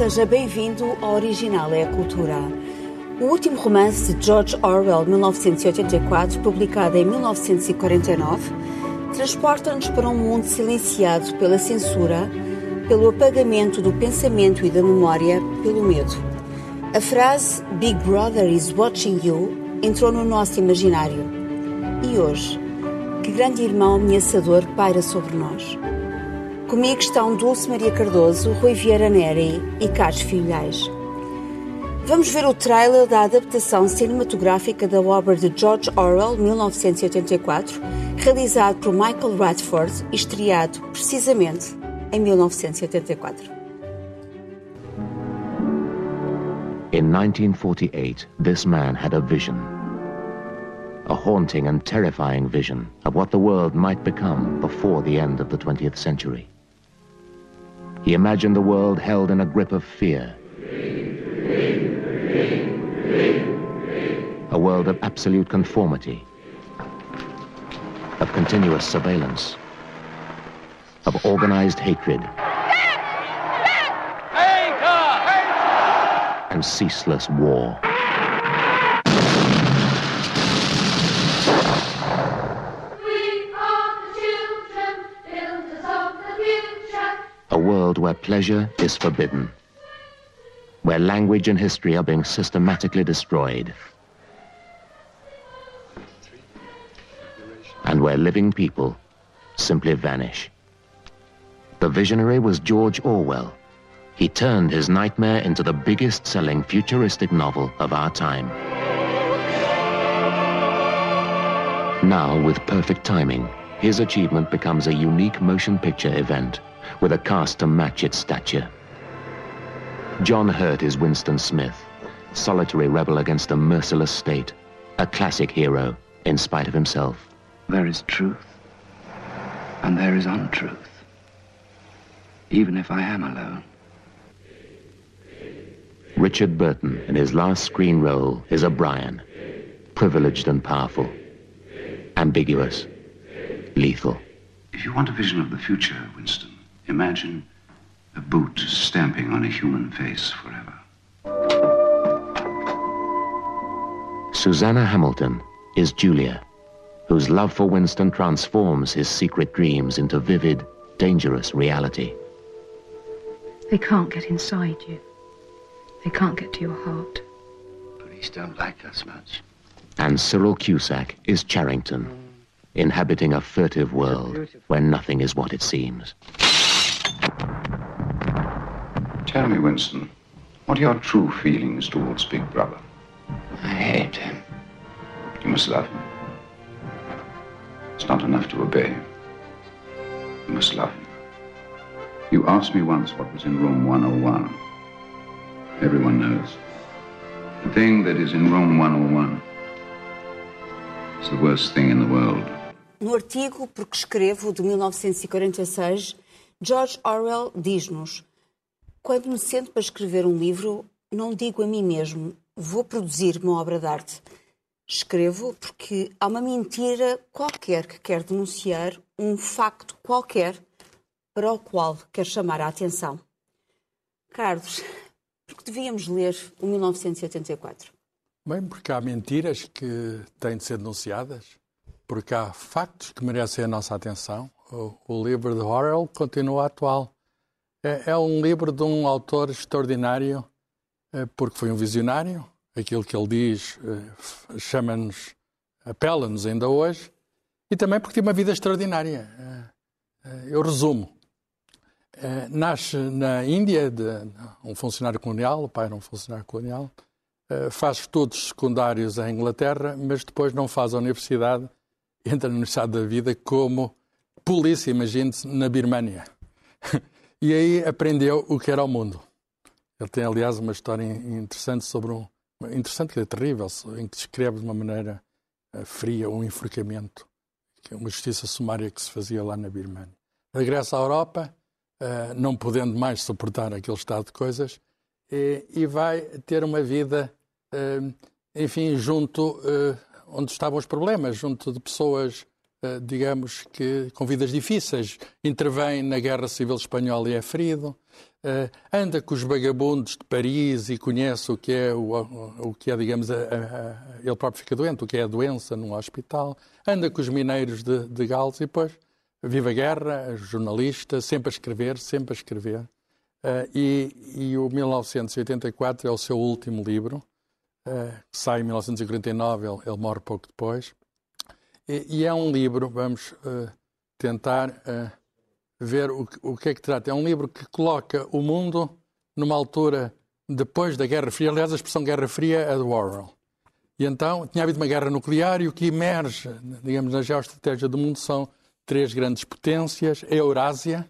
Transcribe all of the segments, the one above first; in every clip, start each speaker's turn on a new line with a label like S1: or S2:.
S1: Seja bem-vindo ao Original é a Cultura. O último romance de George Orwell, 1984, publicado em 1949, transporta-nos para um mundo silenciado pela censura, pelo apagamento do pensamento e da memória, pelo medo. A frase Big Brother is watching you entrou no nosso imaginário. E hoje, que grande irmão ameaçador paira sobre nós. Comigo estão Dulce Maria Cardoso, Rui Vieira Neri e Carlos Filhais. Vamos ver o trailer da adaptação cinematográfica da obra de George Orwell, 1984, realizado por Michael Radford e estreado precisamente em 1984.
S2: In 1948, this man had a vision. A haunting and terrifying vision of what the world might become before the end of the 20th century. He imagined the world held in a grip of fear. A world of absolute conformity, of continuous surveillance, of organized hatred, and ceaseless war. Where pleasure is forbidden, where language and history are being systematically destroyed, and where living people simply vanish. The visionary was George Orwell. He turned his nightmare into the biggest selling futuristic novel of our time. Now, with perfect timing, his achievement becomes a unique motion picture event with a cast to match its stature. John Hurt is Winston Smith, solitary rebel against a merciless state, a classic hero in spite of himself.
S3: There is truth, and there is untruth, even if I am alone.
S2: Richard Burton, in his last screen role, is O'Brien, privileged and powerful, ambiguous, lethal.
S4: If you want a vision of the future, Winston, imagine a boot stamping on a human face forever.
S2: Susanna Hamilton is Julia, whose love for Winston transforms his secret dreams into vivid, dangerous reality.
S5: They can't get inside you. They can't get to your heart.
S3: Police don't like us much.
S2: And Cyril Cusack is Charrington, inhabiting a furtive world where nothing is what it seems.
S4: Tell me, Winston, what are your true feelings towards Big Brother?
S3: I hate him.
S4: You must love him. It's not enough to obey him. You must love him. You asked me once what was in room 101. Everyone knows. The thing that is in room 101 is the worst thing in the world.
S1: No artigo Porque Escrevo, de 1946, George Orwell diz-nos: Quando me sento para escrever um livro, não digo a mim mesmo, vou produzir uma obra de arte. Escrevo porque há uma mentira qualquer que quer denunciar um facto qualquer para o qual quer chamar a atenção. Carlos, porque devíamos ler o 1984?
S6: Bem, porque há mentiras que têm de ser denunciadas, porque há factos que merecem a nossa atenção. O, o livro de Orwell continua atual. É, é, um livro de um autor extraordinário, é, porque foi um visionário. Aquilo que ele diz é, chama-nos, apela-nos ainda hoje, e também porque tem uma vida extraordinária. Eu resumo. nasce na Índia, de um funcionário colonial, o pai era um funcionário colonial, faz estudos secundários em Inglaterra, mas depois não faz a universidade, entra na Universidade da Vida como polícia, imagine-se, na Birmânia. e aí aprendeu o que era o mundo. Ele tem, aliás, uma história interessante sobre um. interessante, que é terrível, em que descreve de uma maneira fria um enforcamento, que é uma justiça sumária que se fazia lá na Birmânia. Regressa à Europa, não podendo mais suportar aquele estado de coisas, e, e vai ter uma vida, enfim, junto onde estavam os problemas, junto de pessoas digamos que com vidas difíceis. Intervém na Guerra Civil Espanhola e é ferido. uh, anda com os vagabundos de Paris e conhece o que é, o, o que é digamos, a, a, ele próprio fica doente, o que é a doença num hospital, anda com os mineiros de, de Gales e depois vive a guerra, jornalista, sempre a escrever, sempre a escrever. Uh, e, e, o 1984 é o seu último livro, sai em 1949, ele, ele morre pouco depois. E, é um livro, vamos uh, tentar ver o, que é que trata. É um livro que coloca o mundo numa altura depois da Guerra Fria. Aliás, a expressão Guerra Fria é do Orwell. E então tinha havido uma guerra nuclear e o que emerge, digamos, na geoestratégia do mundo são três grandes potências: a Eurásia,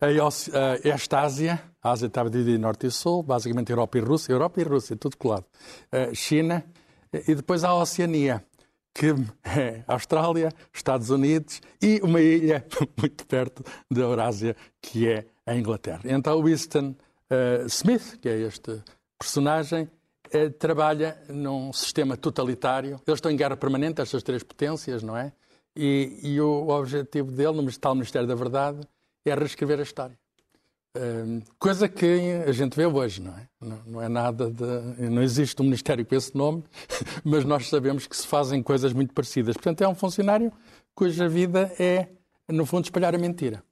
S6: a Estásia, a Ásia estava dividida em Norte e Sul, basicamente Europa e Rússia, Europa e Rússia, tudo colado, China, e depois a Oceania, que é Austrália, Estados Unidos e uma ilha muito perto da Eurásia, que é a Inglaterra. Então, Winston uh, Smith, que é este personagem, uh, trabalha num sistema totalitário. Eles estão em guerra permanente, estas três potências, não é? E, e o objetivo dele, no tal Ministério da Verdade, é reescrever a história. Coisa que a gente vê hoje, não é? Não, não, é nada de. Não existe um Ministério com esse nome, mas nós sabemos que se fazem coisas muito parecidas. Portanto, é um funcionário cuja vida é, no fundo, espalhar a mentira.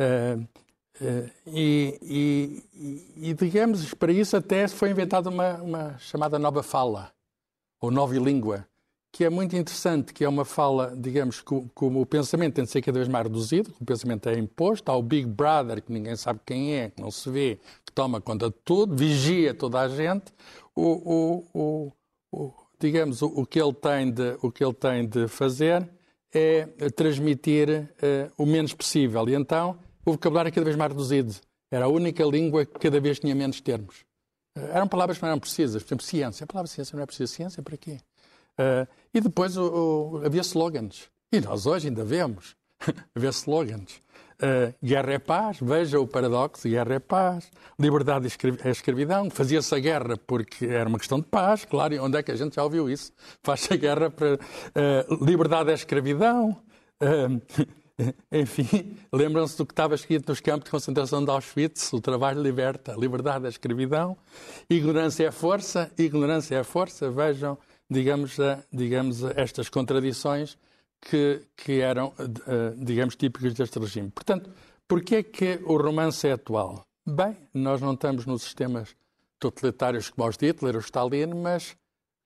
S6: Uh, e, e, e, digamos, para isso até foi inventada uma, uma chamada nova fala, ou nova língua, que é muito interessante, que é uma fala, digamos, como o pensamento tem de ser cada vez mais reduzido, o pensamento é imposto, há o Big Brother, que ninguém sabe quem é, que não se vê, que toma conta de tudo, vigia toda a gente, o, o, o, digamos, o, que ele tem de, o que ele tem de fazer é transmitir uh, o menos possível. E então o vocabulário é cada vez mais reduzido. Era a única língua que cada vez tinha menos termos. Uh, eram palavras que não eram precisas. Por exemplo, ciência. A palavra ciência não é precisa. Ciência para quê? Uh, e depois o, o, havia slogans. E nós hoje ainda vemos. Haver slogans. Uh, guerra é paz, veja o paradoxo, guerra é paz, liberdade é escravidão, fazia-se a guerra porque era uma questão de paz, claro, e onde é que a gente já ouviu isso? Faz-se a guerra para... Uh, liberdade é escravidão, uh, enfim, lembram-se do que estava escrito nos campos de concentração de Auschwitz, o trabalho liberta, liberdade é escravidão, ignorância é força, ignorância é força, vejam digamos, a, digamos a estas contradições que, que eram, eh, digamos, típicas deste regime. Portanto, porquê é que o romance é atual? Bem, nós não estamos nos sistemas totalitários como os de Hitler ou Stalin, mas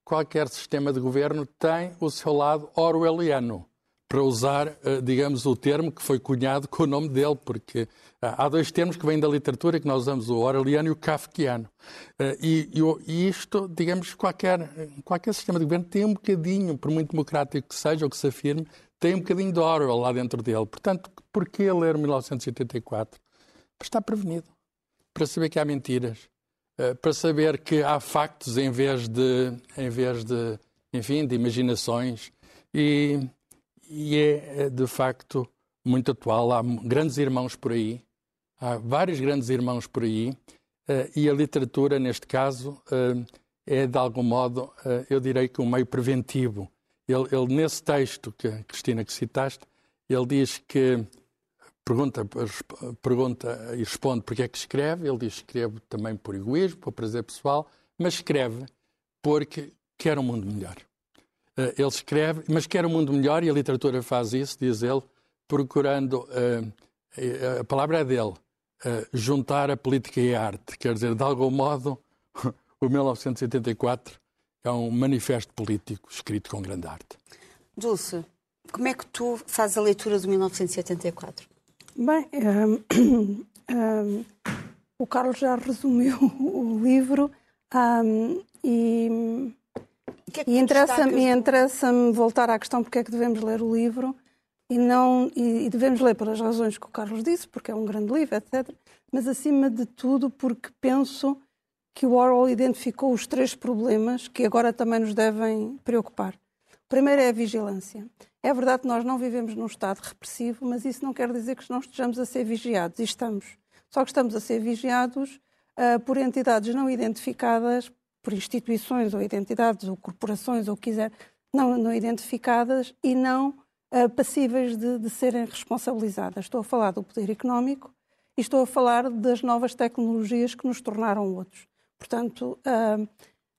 S6: qualquer sistema de governo tem o seu lado orwelliano para usar, eh, digamos, o termo que foi cunhado com o nome dele, porque eh, há dois termos que vêm da literatura que nós usamos, o orwelliano e o kafkiano. Eh, e, e, isto, digamos, qualquer, qualquer sistema de governo tem um bocadinho, por muito democrático que seja ou que se afirme, tem um bocadinho de Orwell lá dentro dele. Portanto, porquê ler 1984? Para estar prevenido, para saber que há mentiras, para saber que há factos em vez de, em vez de enfim, de imaginações. E, e é, é de facto muito atual. Há grandes irmãos por aí, há vários grandes irmãos por aí, eh, e a literatura, neste caso, eh, é de algum modo, eh, eu direi que um meio preventivo. Ele, ele, nesse texto que Cristina que citaste, ele diz que pergunta, pergunta e responde porque é que escreve. Ele diz que escreve também por egoísmo, por prazer pessoal, mas escreve porque quer um mundo melhor. Eh, ele escreve, mas quer um mundo melhor e a literatura faz isso, diz ele, procurando, eh, a palavra é dele, eh, juntar a política e a arte. Quer dizer, de algum modo, o 1984 é um manifesto político escrito com grande arte.
S1: Dulce, como é que tu fazes a leitura de 1984?
S7: Bem, um, um, o Carlos já resumiu o livro um, e que é que e interessa-me interessa voltar à questão porque é que devemos ler o livro e não e, e, devemos ler pelas razões que o Carlos disse, porque é um grande livro, etc. Mas acima de tudo porque penso que o Orwell identificou os três problemas que agora também nos devem preocupar. O primeiro é a vigilância. É verdade que nós não vivemos num Estado repressivo, mas isso não quer dizer que não estejamos a ser vigiados. E estamos. Só que estamos a ser vigiados uh, por entidades não identificadas por instituições ou identidades ou corporações ou quiser não, não identificadas e não uh, passíveis de, de, serem responsabilizadas. Estou a falar do poder económico e estou a falar das novas tecnologias que nos tornaram outros. Portanto, uh,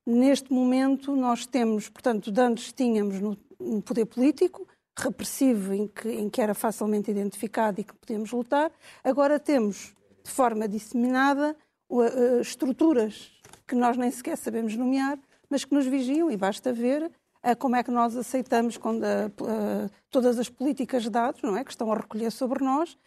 S7: neste momento nós temos, portanto, de antes tínhamos no, no poder político, repressivo, em que, em que era facilmente identificado e que podíamos lutar, agora temos, de forma disseminada, uh, estruturas que nós nem sequer sabemos nomear, mas que nos vigiam e basta ver uh, como é que nós aceitamos quando, uh, todas as políticas de dados não é, que estão a recolher sobre nós.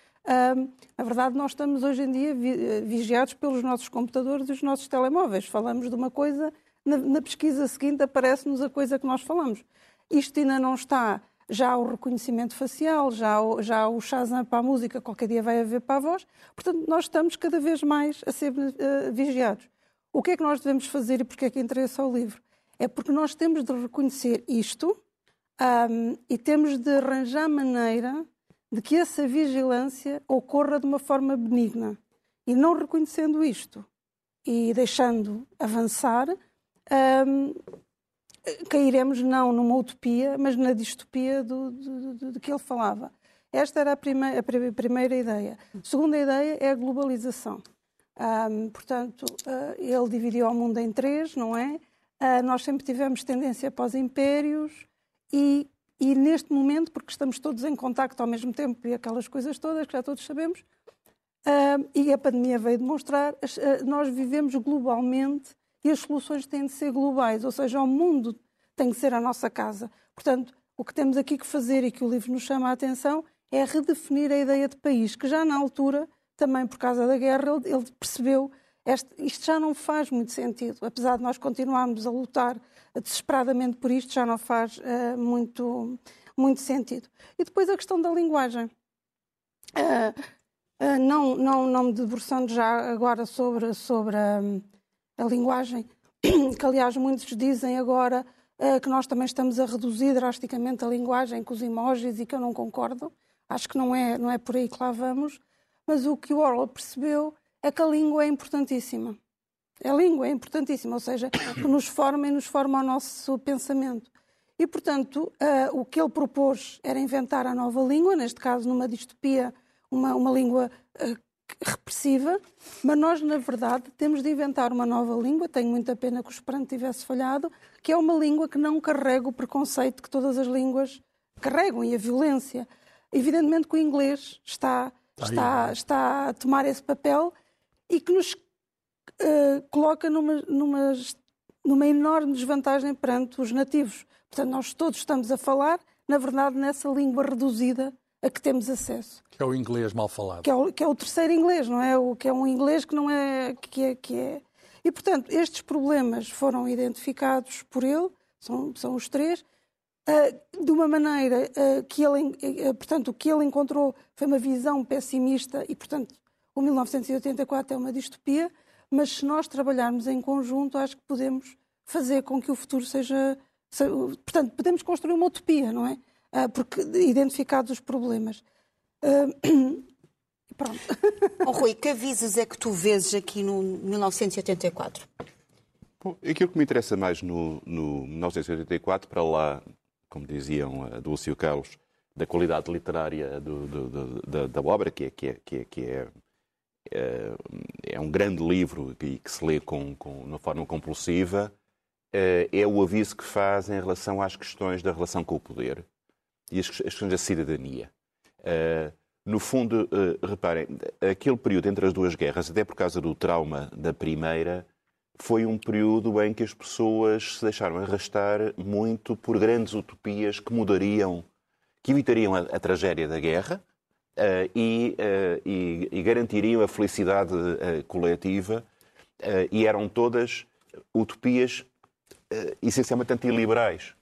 S7: na verdade, nós estamos hoje em dia vi vigiados pelos nossos computadores e os nossos telemóveis. Falamos de uma coisa, na, na pesquisa seguinte aparece-nos a coisa que nós falamos. Isto ainda não está já o reconhecimento facial, já o, já o Shazam para a música, qualquer dia vai haver para a voz. Portanto, nós estamos cada vez mais a ser uh, vigiados. O que é que nós devemos fazer e porquê é que interessa ao livro? É porque nós temos de reconhecer isto um, e temos de arranjar maneira de que essa vigilância ocorra de uma forma benigna. E não reconhecendo isto e deixando avançar, um, cairemos não numa utopia, mas na distopia do, do, do, de que ele falava. Esta era a, prime a primeira ideia. A segunda ideia é a globalização. Um, portanto, uh, ele dividiu o mundo em três, não é? Uh, nós sempre tivemos tendência para os impérios e, e, neste momento, porque estamos todos em contacto ao mesmo tempo e aquelas coisas todas que já todos sabemos, uh, e a pandemia veio demonstrar, nós vivemos globalmente e as soluções têm de ser globais, ou seja, o mundo tem de ser a nossa casa. Portanto, o que temos aqui que fazer e que o livro nos chama a atenção é redefinir a ideia de país, que já na altura também por causa da guerra, ele, ele percebeu este, isto já não faz muito sentido. Apesar de nós continuarmos a lutar desesperadamente por isto, já não faz uh, muito, muito sentido. E depois a questão da linguagem. Uh, uh, não, não, não me debruçando já agora sobre, sobre a, a linguagem, que aliás muitos dizem agora que nós também estamos a reduzir drasticamente a linguagem com os emojis e que eu não concordo. Acho que não é, não é por aí que lá vamos. Mas o que o Orwell percebeu é que a língua é importantíssima. A língua é importantíssima, ou seja, que nos forma e nos forma o nosso pensamento. E, portanto, uh, o que ele propôs era inventar a nova língua, neste caso numa distopia, uma, uma língua uh, repressiva, mas nós, na verdade, temos de inventar uma nova língua. Tenho muita pena que o Esperanto tivesse falhado, que é uma língua que não carrega o preconceito que todas as línguas carregam e a violência. Evidentemente que o inglês está está, está a tomar esse papel e que nos uh, coloca numa, numa, numa enorme desvantagem perante os nativos. Portanto, nós todos estamos a falar, na verdade, nessa língua reduzida a que temos acesso.
S6: Que é o inglês mal falado.
S7: Que é o, que é o terceiro inglês, não é? O, que é um inglês que não é que, é. que é. E, portanto, estes problemas foram identificados por ele, são, são os três, de uma maneira uh, que ele, uh, portanto, o que ele encontrou foi uma visão pessimista e, portanto, o 1984 é uma distopia, mas se nós trabalharmos em conjunto, acho que podemos fazer com que o futuro seja, seja portanto, podemos construir uma utopia, não é? porque identificados os problemas.
S1: Pronto. oh, Rui, que avisos é que tu vês aqui no 1984?
S8: Bom, aquilo que me interessa mais no, no 1984, para lá como diziam Dulce e o Carlos, da qualidade literária do, do, do, da, da, obra, que é, que é, que é, que é, é, é um grande livro e que se lê com, com, de uma forma compulsiva, é, é o aviso que faz em relação às questões da relação com o poder e as, as questões da cidadania. É, no fundo, reparem, aquele período entre as duas guerras, até por causa do trauma da primeira, foi um período em que as pessoas se deixaram arrastar muito por grandes utopias que mudariam, que evitariam a, a tragédia da guerra uh, e, uh, e, e, garantiriam a felicidade uh, coletiva. e eram todas utopias essencialmente antiliberais.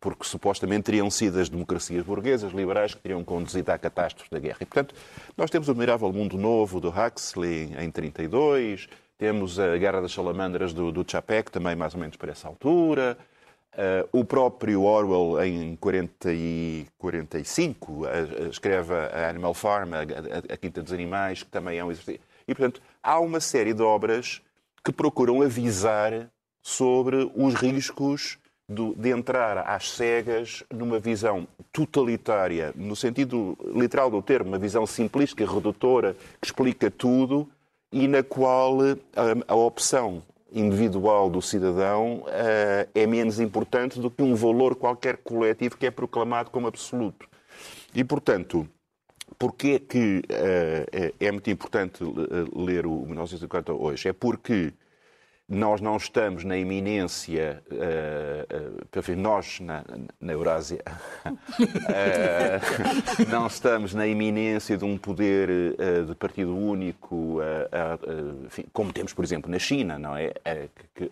S8: porque supostamente teriam sido as democracias burguesas liberais que teriam conduzido à catástrofe da guerra. E, portanto, nós temos o admirável Mundo Novo do Huxley em 32, temos a Guerra das Salamandras do, do também mais ou menos para essa altura. Uh, o próprio Orwell, em 40 e 45, uh, escreve a Animal Farm, a, a, a, Quinta dos Animais, que também é um exercício. E, portanto, há uma série de obras que procuram avisar sobre os riscos do- de entrar às cegas numa visão totalitária, no sentido literal do termo, uma visão simplística, redutora, que explica tudo e na qual a, a opção individual do cidadão eh, é menos importante do que um valor qualquer coletivo que é proclamado como absoluto. E, portanto, Porquê é que eh, é muito importante ler o 1950 hoje? É porque nós não estamos na iminência, eh, enfim, nós na, na Eurásia, eh, não estamos na iminência de um poder de partido único, enfim, como temos, por exemplo, na China, não é? Que,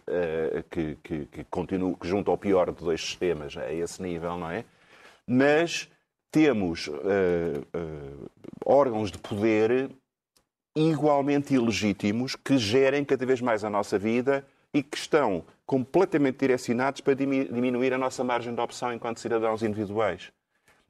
S8: que, que, que, continua, que junta ao pior de dois sistemas a esse nível, não é? Mas temos órgãos de poder igualmente ilegítimos que gerem cada vez mais a nossa vida e que estão completamente direcionados para dimi- diminuir a nossa margem de opção enquanto cidadãos individuais.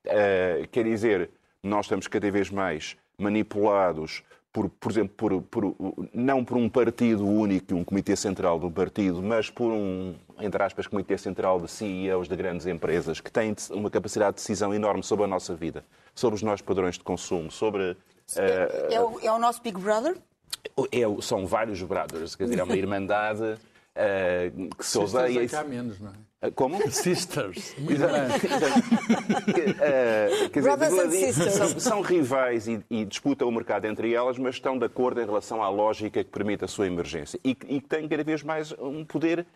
S8: Eh, quer dizer, nós estamos cada vez mais manipulados por, por exemplo, por, por- não por um partido único, um comitê central um partido, mas por um, entre aspas, comitê central de CEOs de grandes empresas que têm uma capacidade de decisão enorme sobre a nossa vida, sobre os nossos padrões de consumo, sobre eh,
S1: É o, é o nosso Big Brother?
S8: é são vários brothers, quer dizer, é uma irmandade eh, que se
S6: Sisters
S8: odeia.
S6: é
S8: e
S6: que há menos, não é?
S8: se- Como?
S6: Sisters.
S8: Exato. Eh, quer dizer,
S1: Brothers and
S8: gladi-
S1: sisters.
S8: são, são rivais e, e disputam o mercado entre elas, mas estão de acordo em relação à lógica que permite a sua emergência e, que- e que têm cada vez mais um poder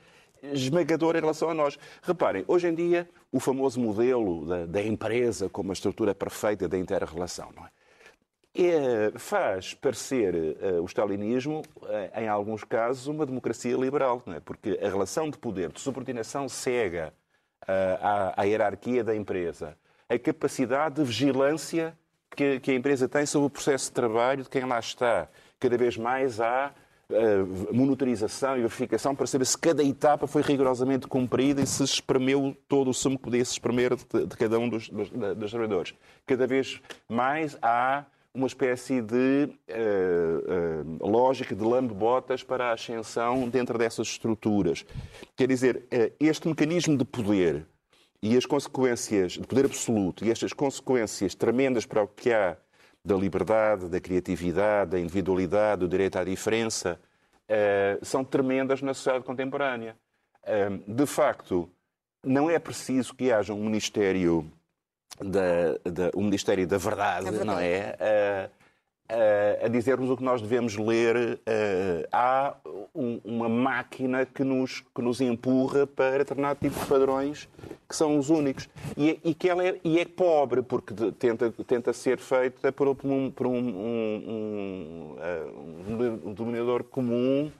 S8: esmagador em relação a nós. Reparem, hoje em dia, o famoso modelo da, da empresa como a estrutura perfeita da inter-relação, não é? É, faz parecer eh, o stalinismo, eh, em alguns casos, uma democracia liberal, é? porque a relação de poder, de subordinação cega eh, à, à hierarquia da empresa, a capacidade de vigilância que, que a empresa tem sobre o processo de trabalho de quem lá está. Cada vez mais há monitorização e verificação para saber se cada etapa foi rigorosamente cumprida e se espremeu todo o sumo que podia se espremer de, de cada um dos, dos, dos trabalhadores. Cada vez mais há uma espécie de eh, eh, lógica de lambe-botas para a ascensão dentro dessas estruturas. Quer dizer, eh, este mecanismo de poder e as consequências de poder absoluto e estas consequências tremendas para o que há da liberdade, da criatividade, da individualidade, do direito à diferença, são tremendas na sociedade contemporânea. De facto, não é preciso que haja um Ministério da, da- o Ministério da Verdade,
S1: Da verdade.
S8: não é? A, a- a dizer-nos o que nós devemos ler. eh, há um- uma máquina que nos, que nos empurra para determinado tipo de padrões que são os únicos. E, é- e que ela é, e é pobre, porque de- tenta, tenta ser feita por, um, por um, um- um, eh, um dominador comum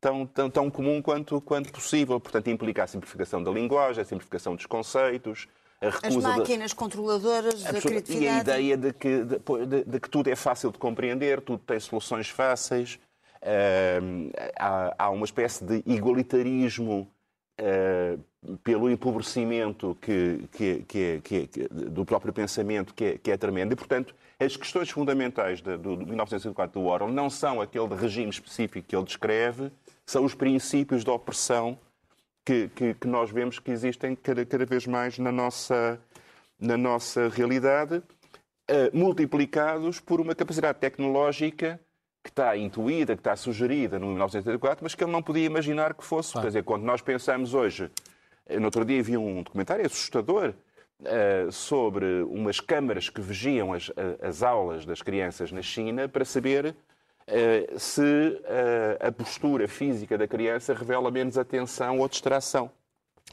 S8: tão, tão, tão comum quanto, quanto possível. Portanto, implica a simplificação da linguagem, a simplificação dos conceitos, a
S1: As
S8: recusa de-
S1: máquinas controladoras da
S8: Absoluta- E a
S1: criatividade.
S8: ideia de que, de, de- de que tudo é fácil de compreender, tudo tem soluções fáceis. Ahm, há, há uma espécie de igualitarismo ah, pelo empobrecimento que, que- que- que- que- do próprio pensamento que é, que é tremendo. E, portanto, as questões fundamentais de- do, do 1904 do Orwell não são aquele de regime específico que ele descreve, são os princípios da opressão que, que- que nós vemos que existem cada, cada vez mais na nossa, na nossa realidade, eh, multiplicados por uma capacidade tecnológica que está intuída, que está sugerida no 1984, mas que ele não podia imaginar que fosse. Quer dizer, quando nós pensamos hoje, eh, no outro dia vi um documentário assustador eh, sobre umas câmaras que vigiam as, as aulas das crianças na China para saber se eh, a postura física da criança revela menos atenção ou distração.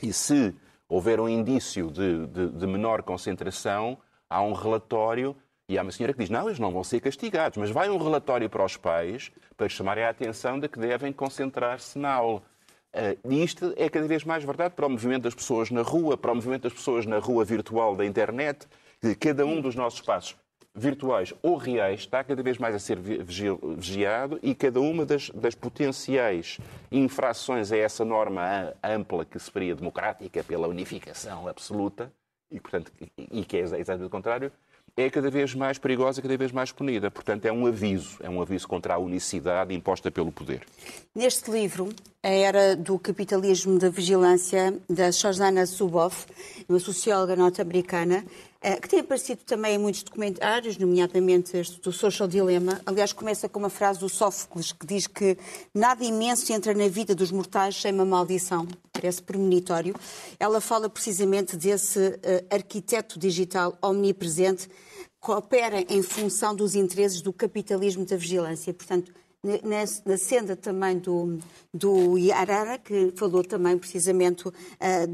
S8: E se houver um indício de, de- de menor concentração, há um relatório, e há uma senhora que diz, não, eles não vão ser castigados, mas vai um relatório para os pais para chamarem a atenção de que devem concentrar-se na aula. Eh, E isto é cada vez mais verdade para o movimento das pessoas na rua, para o movimento das pessoas na rua virtual da internet. Cada um dos nossos espaços virtuais ou reais está cada vez mais a ser vi- vigi- vigiado e cada uma das, das potenciais infrações a essa norma ampla que se faria democrática pela unificação absoluta, e, portanto, e- que é exatamente o contrário, é cada vez mais perigosa, cada vez mais punida. Portanto, é um aviso, é um aviso contra a unicidade imposta pelo poder.
S1: Neste livro, A Era do Capitalismo da Vigilância, da Shoshana Zuboff, uma socióloga norte-americana, que tem aparecido também em muitos documentários, nomeadamente este do Social Dilemma. Aliás, começa com uma frase do Sófocles que diz que nada imenso entra na vida dos mortais sem uma maldição. Parece premonitório. Ela fala precisamente desse eh, arquiteto digital omnipresente que opera em função dos interesses do capitalismo da vigilância. Portanto, na, senda também do, do Yarara, que falou também precisamente uh,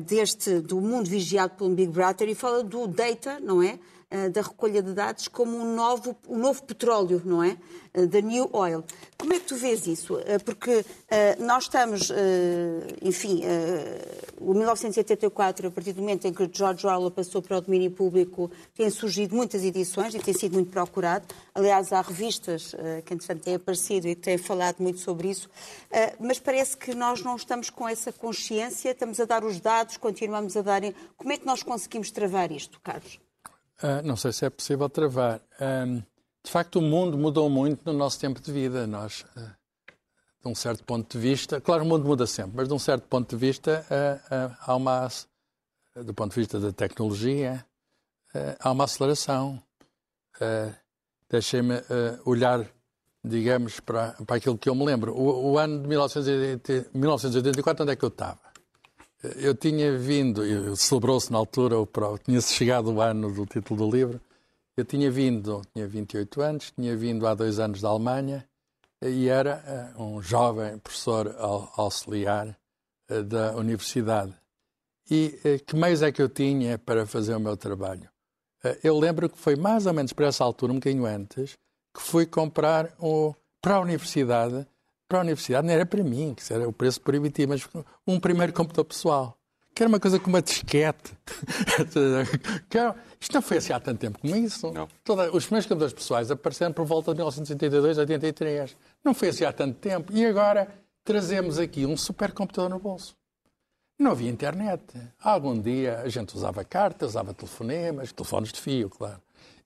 S1: deste, do mundo vigiado pelo Big Brother e fala do data, não é? Uh, da recolha de dados como um novo, um novo petróleo, não é? Uh, the new oil. Como é que tu vês isso? Uh, porque nós estamos, enfim, o 1984, a partir do momento em que George Orwell passou para o domínio público, tem surgido muitas edições e tem sido muito procurado. Aliás, há revistas que, entretanto, têm aparecido e que têm falado muito sobre isso. mas parece que nós não estamos com essa consciência, estamos a dar os dados, continuamos a dar. Como é que nós conseguimos travar isto, Carlos?
S6: Uh, não sei se é possível travar. De facto, o mundo mudou muito no nosso tempo de vida. Nós, uh, de um certo ponto de vista, claro, o mundo muda sempre, mas de um certo ponto de vista, uh, há uma, do ponto de vista da tecnologia, há uma aceleração. Deixem-me olhar, digamos, para, para aquilo que eu me lembro. O, o ano de 1984, onde é que eu estava? Eu tinha vindo, celebrou-se na altura, tinha-se chegado o ano do título do livro, eu tinha vindo, tinha 28 anos, tinha vindo há dois anos da Alemanha e era uh, um jovem professor auxiliar uh, da universidade. E uh, que meios é que eu tinha para fazer o meu trabalho? eu lembro que foi mais ou menos para essa altura, um bocadinho antes, que fui comprar um, para a universidade para a universidade não era para mim, que era o preço proibitivo, mas um primeiro computador pessoal. Que era uma coisa como uma disquete. Isto não foi assim há tanto tempo como isso. Não. Toda, os primeiros computadores pessoais apareceram por volta de 1982, 83. Não foi assim há tanto tempo. E agora trazemos aqui um supercomputador no bolso. Não havia internet. Algum dia a gente usava cartas, usava telefonemas, telefones de fio, claro.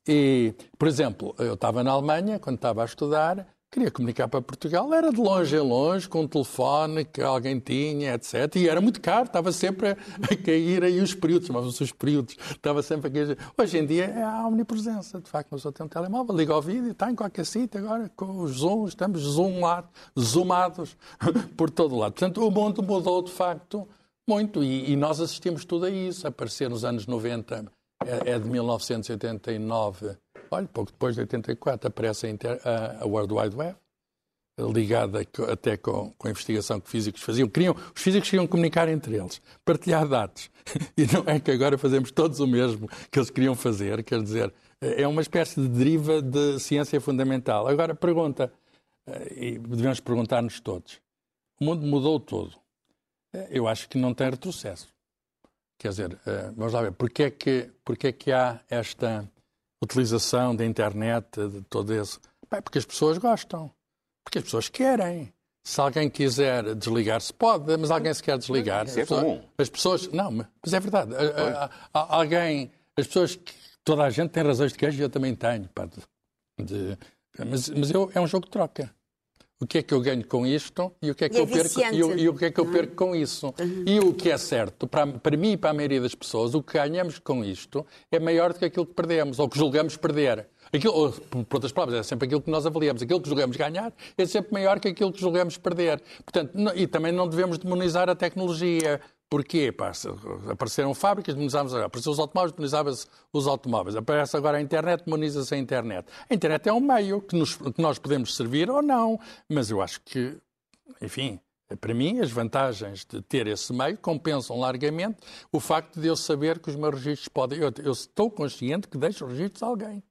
S6: E, por exemplo, eu estava na Alemanha, quando estava a estudar, queria comunicar para Portugal, era de longe em longe, com um telefone que alguém tinha, etc. E era muito caro, estava sempre a cair aí os períodos, chamavam-se os períodos, estava sempre a cair. Hoje em dia é a omnipresença, de facto, nós tem um telemóvel, liga ao vídeo, está em qualquer sítio agora, com os zooms, estamos zoomado, zoomados por todo lado. Portanto, o mundo mudou, de facto, muito, e, e nós assistimos tudo a isso, aparecer nos anos 90, é, é de 1989, Olha, pouco depois de 84 aparece a, Inter, a, a World Wide Web, ligada até com, com, a investigação que físicos faziam. Queriam, os físicos queriam comunicar entre eles, partilhar dados. E não é que agora fazemos todos o mesmo que eles queriam fazer, quer dizer, é uma espécie de deriva de ciência fundamental. Agora, pergunta, eh, e devemos perguntar-nos todos, o mundo mudou todo. Eh, eu acho que não tem retrocesso. Quer dizer, eh, vamos lá ver, porquê é que, porquê é que há esta utilização da internet, de todo esse. Bem, porque as pessoas gostam. Porque as pessoas querem. Se alguém quiser desligar-se, pode, mas alguém se quer desligar.
S8: Isso é comum.
S6: As pessoas. Não, mas é verdade. Alguém. As pessoas. Toda a gente tem razões de queijo e eu também tenho. Pá, de, de, mas mas eu, é um jogo de troca o que é que eu ganho com isto e o que é que,
S1: é
S6: eu, perco, e, e, o que é que eu é? perco com isso. E o que é certo, para, para mim e para a maioria das pessoas, o que ganhamos com isto é maior do que aquilo que perdemos, ou que julgamos perder. Aquilo, ou, por outras palavras, é sempre aquilo que nós avaliamos. Aquilo que julgamos ganhar é sempre maior que aquilo que julgamos perder. Portanto, não, e também não devemos demonizar a tecnologia. Porquê? Pá, apareceram fábricas, demonizámos Apareceram os automóveis, demonizava-se os automóveis. Aparece agora a internet, demoniza-se a internet. A internet é um meio que, nos, que nós podemos servir ou não, mas eu acho que, enfim, para mim, as vantagens de ter esse meio compensam largamente o facto de eu saber que os meus registros podem. Eu, eu estou consciente que deixo registros a alguém.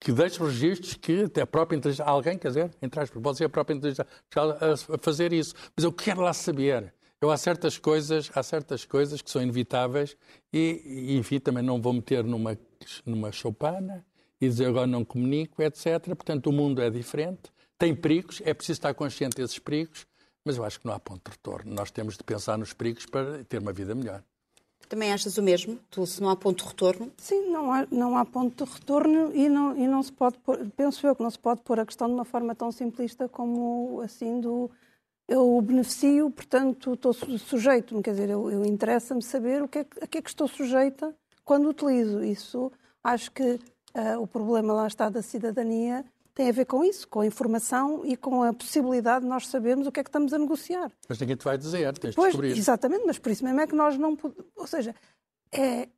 S6: Que deixo registros que até a própria inteligência. Alguém, quer dizer, entre aspas, pode ser a própria inteligência a fazer isso. Mas eu quero lá saber. Eu há certas coisas, há certas coisas que são inevitáveis e, e enfim, também não vou meter numa, numa choupana e dizer agora não comunico, etc. Portanto, o mundo é diferente, tem perigos, é preciso estar consciente desses perigos, mas eu acho que não há ponto de retorno. Nós temos de pensar nos perigos para ter uma vida melhor.
S1: Também achas o mesmo? Tu, se não há ponto de retorno?
S7: Sim, não há, não há ponto de retorno e não, e não se pode pôr, penso eu que não se pode pôr a questão de uma forma tão simplista como assim do eu beneficio, portanto estou su- sujeito-me, quer dizer, eu, eu interessa-me saber o que é, a que é que estou sujeita quando utilizo. Isso acho que ah, o problema lá está da cidadania tem a ver com isso, com a informação e com a possibilidade de nós sabermos o que é que estamos a negociar.
S6: Mas ninguém te vai dizer, tens de
S7: Pois,
S6: descobrir.
S7: exatamente, mas por isso mesmo é que nós não podemos. Ou seja, é-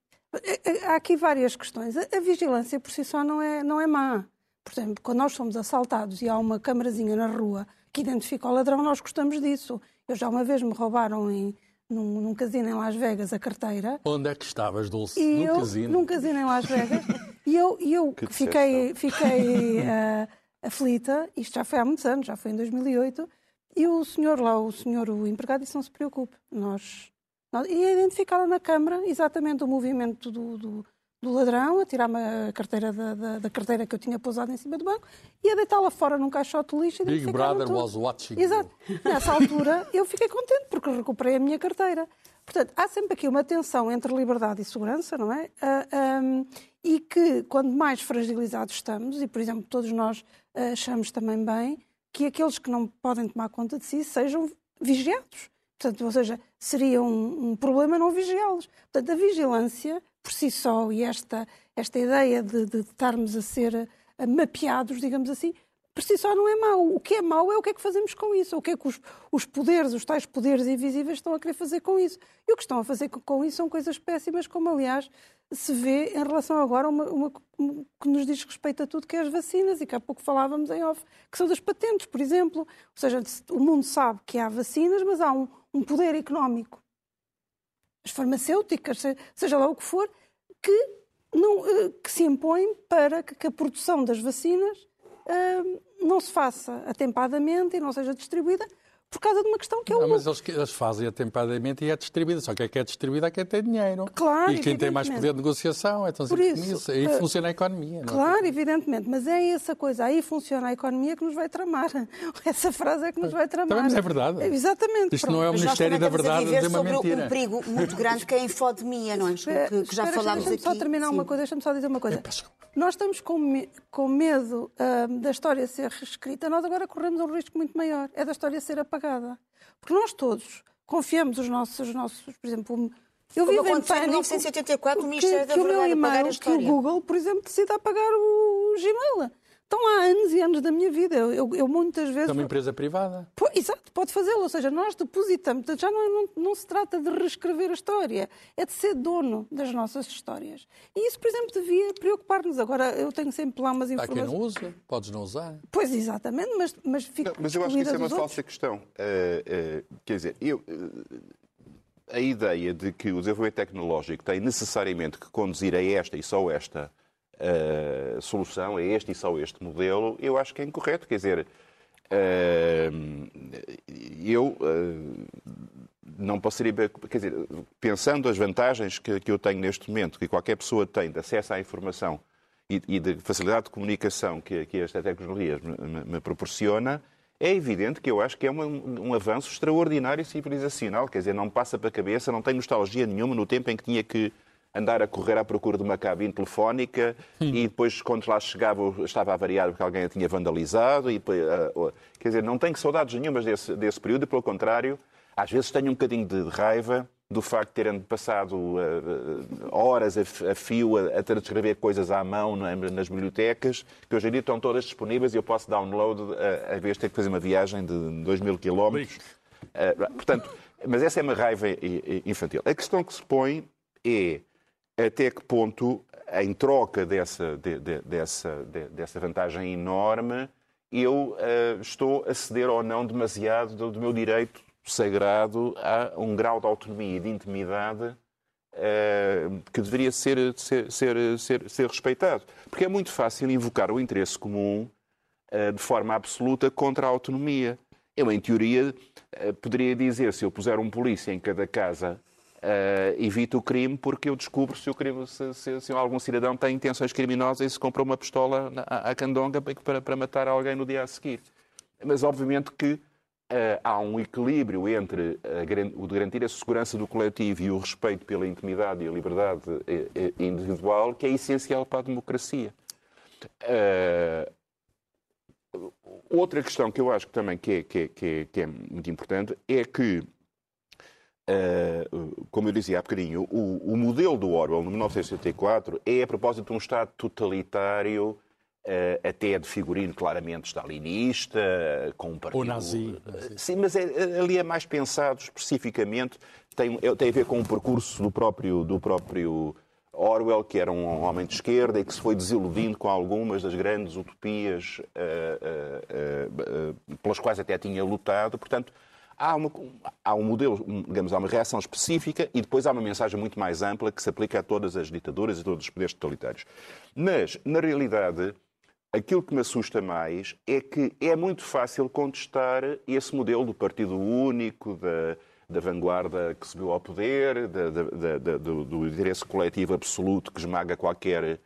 S7: é- é- há aqui várias questões. A, a vigilância por si só não é, não é má. Por exemplo, quando nós somos assaltados e há uma câmarazinha na rua que identifica o ladrão, nós gostamos disso. Eu já uma vez me roubaram em, num, num casino em Las Vegas a carteira
S6: Onde é que estavas, Dulce?
S7: e
S6: no
S7: eu,
S6: casino.
S7: num casino em Las Vegas, e eu, e eu
S8: Que
S7: fiquei, fiquei ah, aflita, isto já foi há muitos anos, já foi em 2008, e o senhor lá, o senhor, o empregado, disse, não se preocupe, nós... nós e identificaram na câmara exatamente o movimento do, do, do ladrão, a tirar-me a carteira da, da, da carteira que eu tinha pousado em cima do banco e a deitá-la fora num caixote de lixo. e
S6: Big Brother
S7: tudo.
S6: was watching.
S7: Exato. Nessa altura eu fiquei contente porque recuperei a minha carteira. Portanto, há sempre aqui uma tensão entre liberdade e segurança, não é? Ah, ahm, e que, quando mais fragilizados estamos, e por exemplo, todos nós ah, achamos também bem, que aqueles que não podem tomar conta de si sejam vigiados. Portanto, ou seja, seria um, um problema não vigiá-los. Portanto, a vigilância, por si só, e esta, esta ideia de, de estarmos a ser ah, mapeados, digamos assim, por si só não é mau. O que é mau é o que é que fazemos com isso. O que é que os, os poderes, os tais poderes invisíveis, estão a querer fazer com isso. E o que estão a fazer co- com isso são coisas péssimas, como aliás se vê em relação agora a uma, uma que nos diz respeito a tudo, que é as vacinas, e que há pouco falávamos em off, que são das patentes, por exemplo. Ou seja, o mundo sabe que há vacinas, mas há um, um poder económico as farmacêuticas, se- seja lá o que for, que, não, eh, que se impõem para que, a produção das vacinas ah, não se faça atempadamente e não seja distribuída por causa de uma questão que é o
S6: Não, mas eles, eles fazem atempadamente e é distribuída. Só que é que é distribuída é quem tem dinheiro.
S7: Claro,
S6: e quem tem mais poder de negociação. É tão
S7: Por
S6: simples
S7: isso,
S6: isso. Aí
S7: eh,
S6: funciona a economia. não é?
S7: Claro, evidentemente, mas é essa coisa, aí funciona a economia que nos vai tramar. Essa frase é que nos vai tramar.
S6: Também mas é verdade.
S7: Exatamente.
S6: Isto
S7: pronto.
S6: não é o Ministério da Verdade dizer uma
S1: sobre
S6: mentira.
S1: um perigo muito grande que é a infodemia, não é? Que, que já
S7: Espera,
S1: falámos
S7: deixa-me
S1: aqui.
S7: só terminar
S1: Sim.
S7: uma coisa, deixa-me só dizer uma coisa. Nós estamos com, me- com medo ah, da história ser reescrita, nós agora corremos um risco muito maior, é da história ser apagada. Porque nós todos confiamos os nossos, os nossos por exemplo, eu vivo em pânico
S1: 1984, o
S7: que-
S1: Ministério da
S7: que o meu e-mail, que o. Google, por exemplo, decida apagar o Gmail. Estão há anos e anos da minha vida. Eu, eu- eu muitas vezes...
S6: É uma empresa privada.
S7: Pô, exato, pode fazê-lo. Ou seja, nós depositamos. Já não, não, não se trata de reescrever a história, é de ser dono das nossas histórias. E isso, por exemplo, devia preocupar-nos. Agora, eu tenho sempre lá umas
S6: Há quem
S7: informações.
S6: não usa, podes não usar.
S7: Pois, exatamente, mas, mas fico
S8: Não, mas eu acho que isso é uma
S7: dos
S8: falsa questão. Eh, eh, quer dizer, eu, eh, a ideia de que o desenvolvimento tecnológico tem necessariamente que conduzir a esta e só esta eh, solução, a este e só este modelo, eu acho que é incorreto. Quer dizer, eh, eu eh, não passaria. Quer dizer, pensando as vantagens que, que eu tenho neste momento, que qualquer pessoa tem de acesso à informação e, e de facilidade de comunicação que, que esta tecnologia me, me- proporciona, é evidente que eu acho que é um avanço extraordinário civilizacional. Quer dizer, não me passa para a cabeça, não tenho nostalgia nenhuma no tempo em que tinha que andar a correr à procura de uma cabine telefónica e depois, quando lá chegava, estava a variar porque alguém a tinha vandalizado. E, ah, oh, quer dizer, não tenho saudades nenhumas desse, desse período, e, pelo contrário, às vezes tenho um bocadinho de raiva do facto de terem passado ah, horas a, fio a, a transcrever coisas à mão na- nas bibliotecas, que hoje em dia estão todas disponíveis e eu posso download a, a vez de ter que fazer uma viagem de 2 mil quilómetros. Ah, portanto, mas essa é uma raiva infantil. A questão que se põe é até que ponto, em troca dessa, de- de- dessa, de- dessa vantagem enorme, eu ah, estou a ceder ou não demasiado do, do meu direito sagrado a um grau de autonomia e de intimidade eh, que deveria ser, ser, ser, ser, ser respeitado. Porque é muito fácil invocar o interesse comum eh, de forma absoluta contra a autonomia. Eu, em teoria, poderia dizer, se eu puser um polícia em cada casa, eh, evito o crime porque eu descubro se, o crime, se, se- se algum cidadão tem intenções criminosas e se compra uma pistola na- à candonga para, para, matar alguém no dia a seguir. Mas, obviamente, que eh, há um equilíbrio entre garan- o de garantir a segurança do coletivo e o respeito pela intimidade e a liberdade eh, eh, individual que é essencial para a democracia. Eh, outra questão que eu acho que também que é, que é- que é- que é muito importante é que Uh, como eu dizia há bocadinho, o, o modelo do Orwell, no 1984, é a propósito de um Estado totalitário, uh, até de figurino claramente stalinista, com um partido...
S6: Ou nazi.
S8: Sim, mas é- ali é mais pensado especificamente, tem, é- tem a ver com o percurso do próprio, do próprio Orwell, que era um homem de esquerda e que se foi desiludindo com algumas das grandes utopias uh, uh, uh, uh, pelas quais até tinha lutado. Portanto, há, uma, há um modelo, um, digamos, há uma reação específica e depois há uma mensagem muito mais ampla que se aplica a todas as ditaduras e todos os poderes totalitários. Mas, na realidade, aquilo que me assusta mais é que é muito fácil contestar esse modelo do partido único, da, da vanguarda que subiu ao poder, da, da, do, do interesse coletivo absoluto que esmaga qualquer.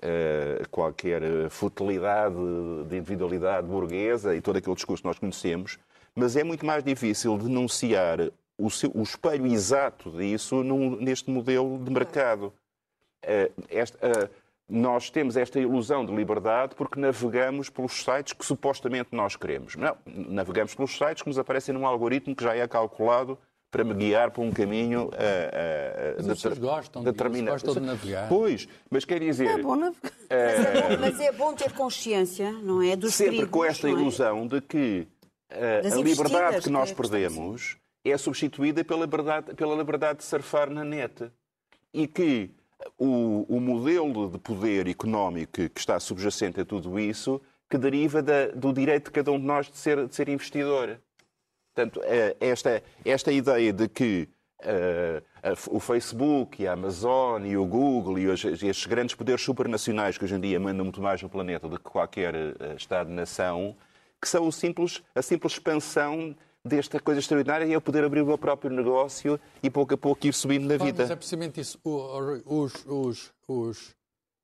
S8: Uh, qualquer futilidade de individualidade burguesa e todo aquele discurso que nós conhecemos, mas é muito mais difícil denunciar o, seu, o espelho exato disso num, neste modelo de mercado. Uh, este, uh, nós temos esta ilusão de liberdade porque navegamos pelos sites que supostamente nós queremos. Não, navegamos pelos sites que nos aparecem num algoritmo que já é calculado para me guiar por um caminho uh,
S6: uh, mas as gostam, determinado. gostam de navegar.
S8: Pois, mas quer dizer...
S7: É bom navegar.
S1: Mas, é bom, mas é bom ter consciência, não é? Dos
S8: Sempre
S1: perigos,
S8: com esta
S1: é?
S8: ilusão de que a liberdade que nós
S1: que custam,
S8: perdemos é substituída pela liberdade, pela liberdade de surfar na net. E que o, o modelo de poder económico que, que está subjacente a tudo isso que deriva da, do direito de cada um de nós de ser, de ser investidor. Portanto, eh, esta, esta ideia de que eh, a- o Facebook, e a Amazon e o Google e os- estes grandes poderes supranacionais que hoje em dia mandam muito mais no planeta do que qualquer eh, Estado-nação, que são simples, a simples expansão desta coisa extraordinária e eu poder abrir o meu próprio negócio e pouco a pouco ir subindo na
S6: Claro, mas é
S8: vida.
S6: precisamente isso. Os, os, os,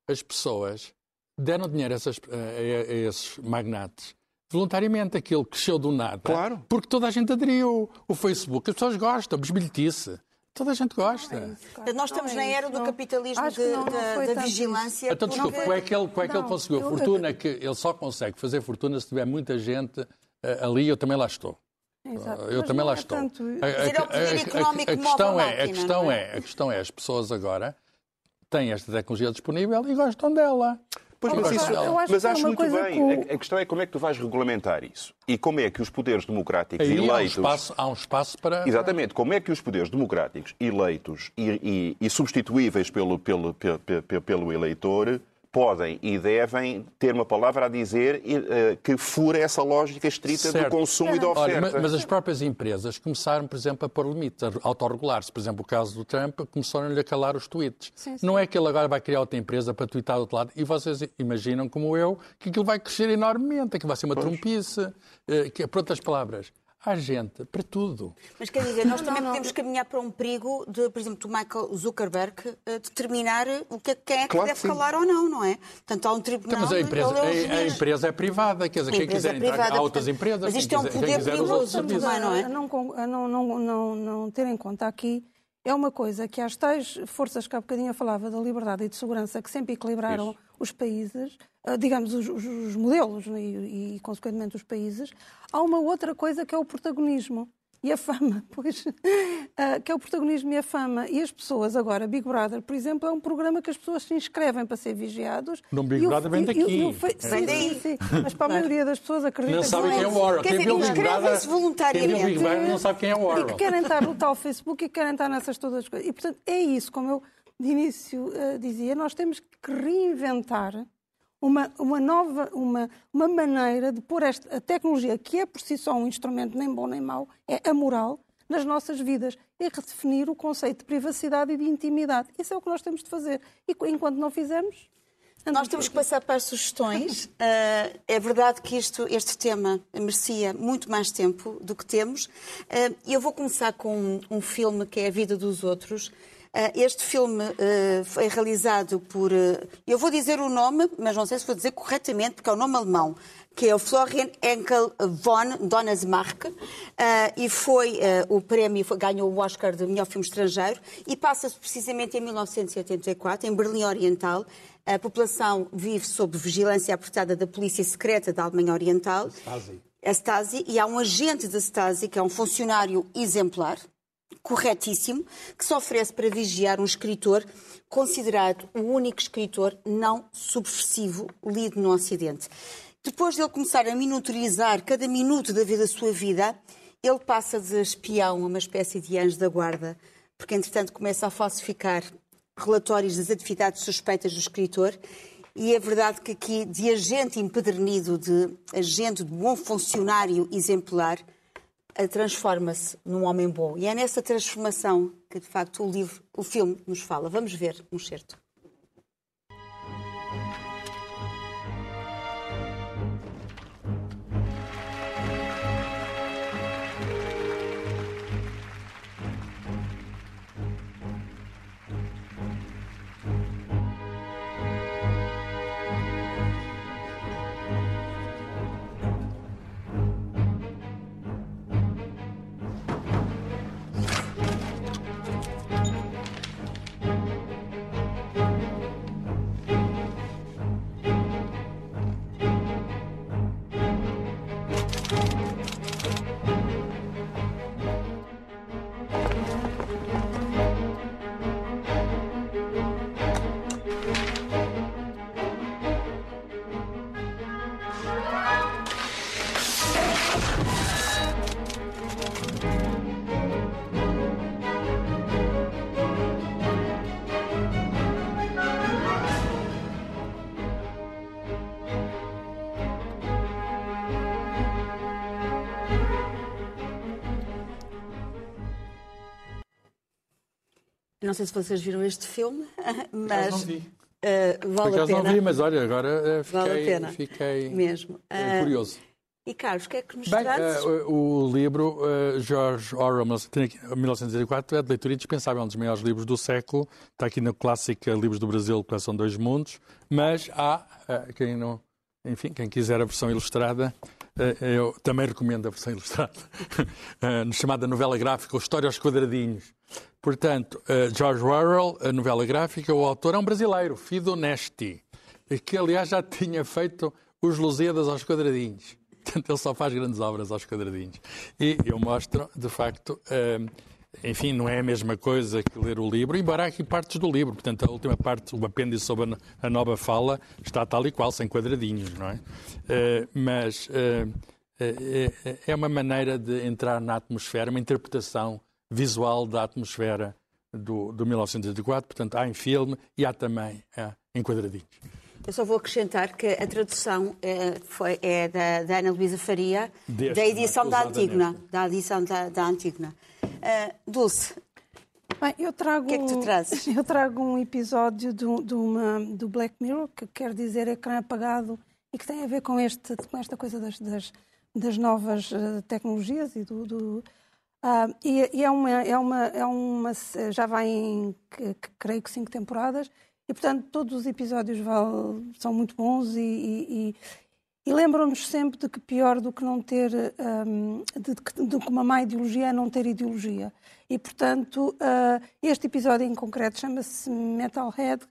S6: as pessoas deram dinheiro a, essas- a- a- esses magnates voluntariamente. Aquilo cresceu do nada.
S8: Claro.
S6: Porque toda a gente aderiu. O Facebook, as pessoas gostam, bisbilhotice. Toda a gente gosta.
S1: Portanto, Nós estamos
S7: Não
S1: na
S7: é
S1: era do capitalismo de-
S7: não- não
S1: da, da vigilância.
S6: Então, desculpe,
S1: porque-
S6: como é que ele, como é que ele
S7: Não,
S6: conseguiu a
S7: eu-
S6: fortuna? Que ele só consegue fazer fortuna se tiver muita gente eh, ali. Eu também lá estou.
S7: Exato.
S6: Eu
S7: Mas
S6: também lá
S7: é
S6: estou.
S7: tanto-
S6: A- a-
S1: Dizer, é o poder
S6: a- a- questão é, a questão
S1: é?
S6: é, a questão é, as pessoas agora têm esta tecnologia disponível e gostam dela.
S8: Pois, mas, isso-
S7: eu acho
S8: mas
S7: que é
S8: acho muito bem.
S7: que o-
S8: A, questão é como é que tu vais regulamentar isso. E como é que os poderes democráticos
S6: Aí há um,
S8: eleitos.
S6: espaço, há um espaço para.
S8: Exatamente. Como é que os poderes democráticos eleitos e, e- e substituíveis pelo, pelo, pelo, pelo- pelo eleitor podem e devem ter uma palavra a dizer eh, que fura essa lógica estrita
S6: Certo.
S8: do consumo e da
S6: Olha,
S8: oferta.
S6: mas, mas as próprias empresas começaram, por exemplo, a pôr limites, a autorregular-se. Por exemplo, o caso do Trump, começaram-lhe a calar os tweets.
S7: Sim, sim.
S6: Não é que ele agora vai criar outra empresa para tweetar do outro lado. E vocês imaginam, como eu, que aquilo vai crescer enormemente, que vai ser uma trompice. eh, Que, por outras palavras, há gente para tudo.
S1: Mas quer dizer, nós
S7: Não,
S1: também
S7: não.
S1: podemos caminhar para um perigo de, por exemplo, do Michael Zuckerberg eh, determinar o que é, quem é que
S8: Claro que
S1: deve
S8: sim.
S1: calar ou não, não é? Portanto, há um tribunal.
S6: Então, mas a empresa,
S1: é o
S6: a- a, empresa é privada, quer dizer,
S1: A
S6: quem
S1: empresa
S6: quiser
S1: é
S6: entrar,
S1: privada,
S6: há outras
S1: portanto,
S6: empresas.
S1: mas
S6: quem
S1: isto é um
S6: quiser-
S1: poder perigoso, também, não é?
S7: Não, não, não, não, não ter em conta aqui é uma coisa que as tais forças que há bocadinho eu falava da liberdade e de segurança que sempre equilibraram
S8: Isso.
S7: os países, ah, digamos, os, os- os modelos né, e, e, consequentemente, os países, há uma outra coisa que é o protagonismo. E a fama, pois, ah, que é o protagonismo e a fama. E as pessoas agora, Big Brother, por exemplo, é um programa que as pessoas se inscrevem para ser vigiados.
S6: Não, Big
S7: E o-
S6: Brother vem
S7: e- e
S6: daqui.
S7: e o fe-
S6: É.
S7: sim, sim, sim. Mas para a maioria das pessoas acredita
S6: Não
S7: que
S6: sabem
S7: não
S6: quem é
S7: é
S6: o Orwell.
S1: Quer
S6: Quem
S1: dizer,
S6: viu o Big
S1: inscrevem-se
S6: Brother, quem viu o
S1: voluntariamente.
S6: Big Brother não sabe quem é o
S7: e que
S6: Orwell.
S7: querem estar no tal Facebook e que querem estar nessas todas as coisas. E, portanto, é isso, como eu de início eh, dizia, nós temos que reinventar uma, uma nova, uma, uma maneira de pôr esta, a tecnologia, que é por si só um instrumento nem bom nem mau, é amoral, nas nossas vidas. É redefinir o conceito de privacidade e de intimidade. Isso é o que nós temos de fazer. E enquanto não fizermos...
S1: Nós temos que passar para as sugestões. Ah, é verdade que isto, este tema merecia muito mais tempo do que temos. Ah, eu vou começar com um, um filme que é A Vida dos Outros. Uh, este filme uh, foi realizado por. Uh, eu vou dizer o nome, mas não sei se vou dizer corretamente, porque é o nome alemão, que é o Florian Enkel von Donnersmarck, e foi o prémio, ganhou o Oscar de melhor filme estrangeiro, e passa-se precisamente em 1984, em Berlim Oriental. A população vive sob vigilância apertada da Polícia Secreta da Alemanha Oriental.
S6: Stasi.
S1: A Stasi, e há um agente da Stasi, que é um funcionário exemplar, corretíssimo, que se oferece para vigiar um escritor considerado o único escritor não subversivo lido no Ocidente. Depois de ele começar a minorizar cada minuto da vida da sua vida, ele passa de espião a uma espécie de anjo da guarda, porque entretanto começa a falsificar relatórios das atividades suspeitas do escritor. E é verdade que aqui, de agente empedernido, de agente de bom funcionário exemplar, transforma-se num homem bom. E é nessa transformação que, de facto, o livro, o filme nos fala. Vamos ver um certo. Não sei se vocês viram este filme, mas
S6: não vi.
S1: uh, vale
S6: Por
S1: a pena.
S6: não vi, mas olha, agora uh, fiquei,
S1: Vale a pena.
S6: fiquei
S1: Mesmo.
S6: uh, curioso.
S1: E Carlos, o que é que nos
S6: Bem,
S1: trazes?
S6: uh, o livro uh, George Orwell, 1984, é de leitura indispensável, um dos maiores livros do século. Está aqui na clássica Livros do Brasil, coleção Dois Mundos. Mas há, uh, quem não, enfim, quem quiser a versão ilustrada, uh, eu também recomendo a versão ilustrada, uh, chamada novela gráfica, ou História aos Quadradinhos. Portanto, uh, George Orwell, a novela gráfica, o autor é um brasileiro, Fido Nesti, que aliás já tinha feito os Lusíadas aos Quadradinhos. Portanto, ele só faz grandes obras aos quadradinhos. E eu mostro, de facto, eh, enfim, não é a mesma coisa que ler o livro, embora há aqui partes do livro. Portanto, a última parte, o apêndice sobre a, nova fala, está tal e qual, sem quadradinhos, não é? Eh, mas eh, é uma maneira de entrar na atmosfera, uma interpretação visual da atmosfera do, do 1984. Portanto, há em filme e há também há em quadradinhos.
S1: Eu só vou acrescentar que a tradução é, foi, é da, da Ana Luísa Faria,
S6: Deste,
S1: da edição da
S6: nesta.
S1: Da edição da, da Antigona. Uh, Dulce,
S7: Bem, eu trago,
S1: O que é que tu trazes?
S7: Eu trago um episódio do, do, uma- do Black Mirror, que quer dizer ecrã apagado, e que tem a ver com, este, com esta coisa das, das, das novas eh, tecnologias e do. do- ah, e, e é uma, é uma, é uma. Já vai em, que- que creio que, cinco temporadas, e portanto todos os episódios val- são muito bons e, e- e- lembram-nos sempre de que pior do que não ter, hum, de, do que uma má ideologia é não ter ideologia. E, portanto, ah, este episódio em concreto chama-se Metalhead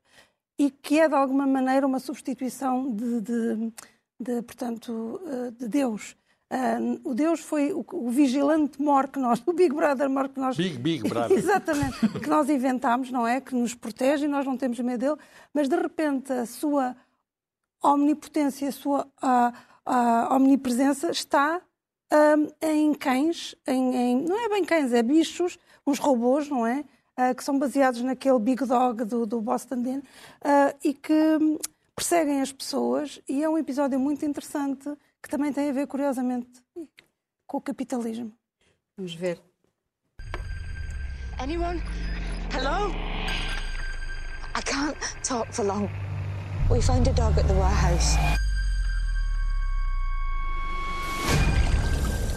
S7: e que é, de alguma maneira, uma substituição de, de- de, portanto, ah, de Deus. Ah, o Deus foi o, o vigilante maior que nós, o Big Brother maior que nós.
S6: Big, Big Brother.
S7: Exatamente. Que nós inventámos, não é? Que nos protege e nós não temos medo dele, mas de repente a sua omnipotência, a sua ah, ah, omnipresença está ahm, em cães, em, em- não é bem cães, é bichos, uns robôs, não é? Ah, que são baseados naquele Big Dog do, do Boston Den ah, e que hum, perseguem as pessoas. E é um episódio muito interessante que também tem a ver, curiosamente, com o capitalismo.
S1: vamos ver.
S9: Anyone? Hello? I can't talk for long. We found a dog at the warehouse.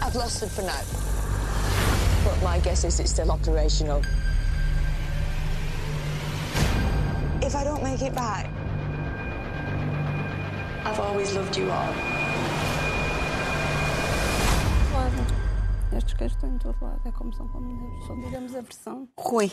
S9: I've lost it for now. But my guess is it's still operational. if I don't make it back?
S10: I've always loved you all.
S7: Estes queijos estão em todo lado. É como são combinados. São, digamos, a versão.
S1: Rui,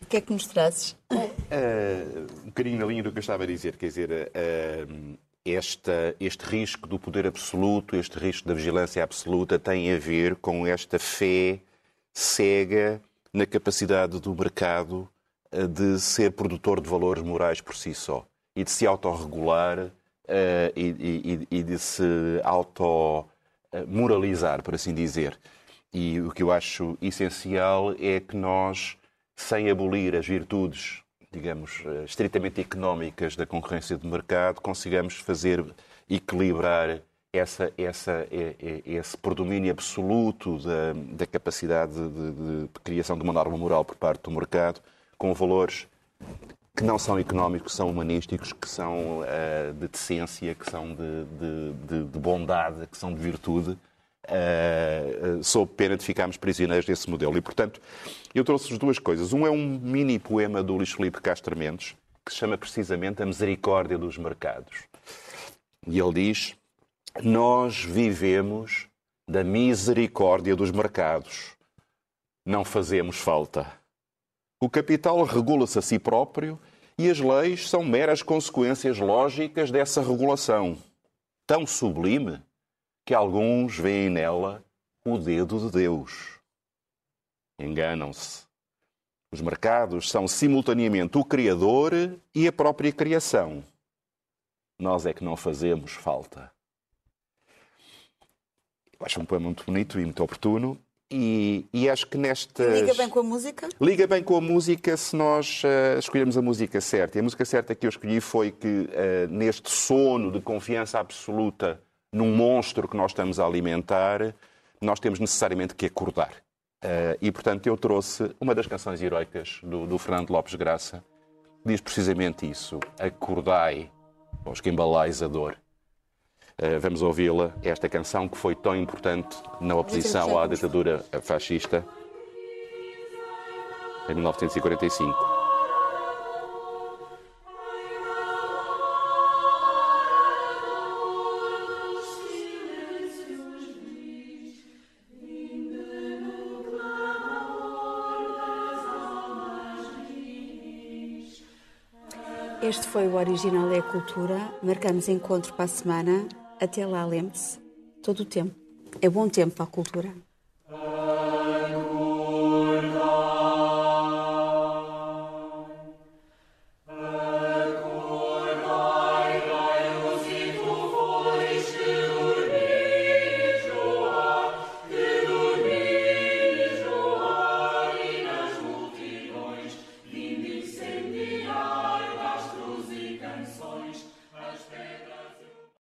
S1: o que é que nos trazes?
S8: Uh, um bocadinho na linha do que eu estava a dizer, quer dizer, uh, esta, este risco do poder absoluto, este risco da vigilância absoluta tem a ver com esta fé cega na capacidade do mercado uh, de ser produtor de valores morais por si só e de se autorregular e, e, e de se auto-moralizar, por assim dizer. E o que eu acho essencial é que nós, sem abolir as virtudes, digamos, eh, estritamente económicas da concorrência de mercado, consigamos fazer equilibrar essa, essa, esse predomínio absoluto da, da capacidade de, de, criação de uma norma moral por parte do mercado com valores que não são económicos, que são humanísticos, que são uh, de decência, que são de, de, de, bondade, que são de virtude, uh, sob pena de ficarmos prisioneiros desse modelo. E, portanto, eu trouxe-vos duas coisas. Um é um mini poema do Luís Filipe Castro Mendes, que se chama precisamente A Misericórdia dos Mercados. E ele diz: Nós vivemos da misericórdia dos mercados. Não fazemos falta. O capital regula-se a si próprio e as leis são meras consequências lógicas dessa regulação, tão sublime que alguns veem nela o dedo de Deus. Enganam-se. Os mercados são simultaneamente o Criador e a própria criação. Nós é que não fazemos falta. Eu acho um poema muito bonito e muito oportuno e, e, acho que nesta.
S1: Liga bem com a música?
S8: Liga bem com a música se nós uh, escolhermos a música certa. E a música certa que eu escolhi foi que, uh, neste sono de confiança absoluta num monstro que nós estamos a alimentar, nós temos necessariamente que acordar. Uh, e, portanto, eu trouxe uma das canções heroicas do, do Fernando Lopes Graça, diz precisamente isso: Acordai, aos que embalais a dor. Eh, vamos ouvi-la, esta canção que foi tão importante na oposição à ditadura fascista em 1945.
S1: Este foi o Original é a Cultura. Marcamos encontro para a semana. Até lá, lembre-se, todo o tempo. É bom tempo para a cultura.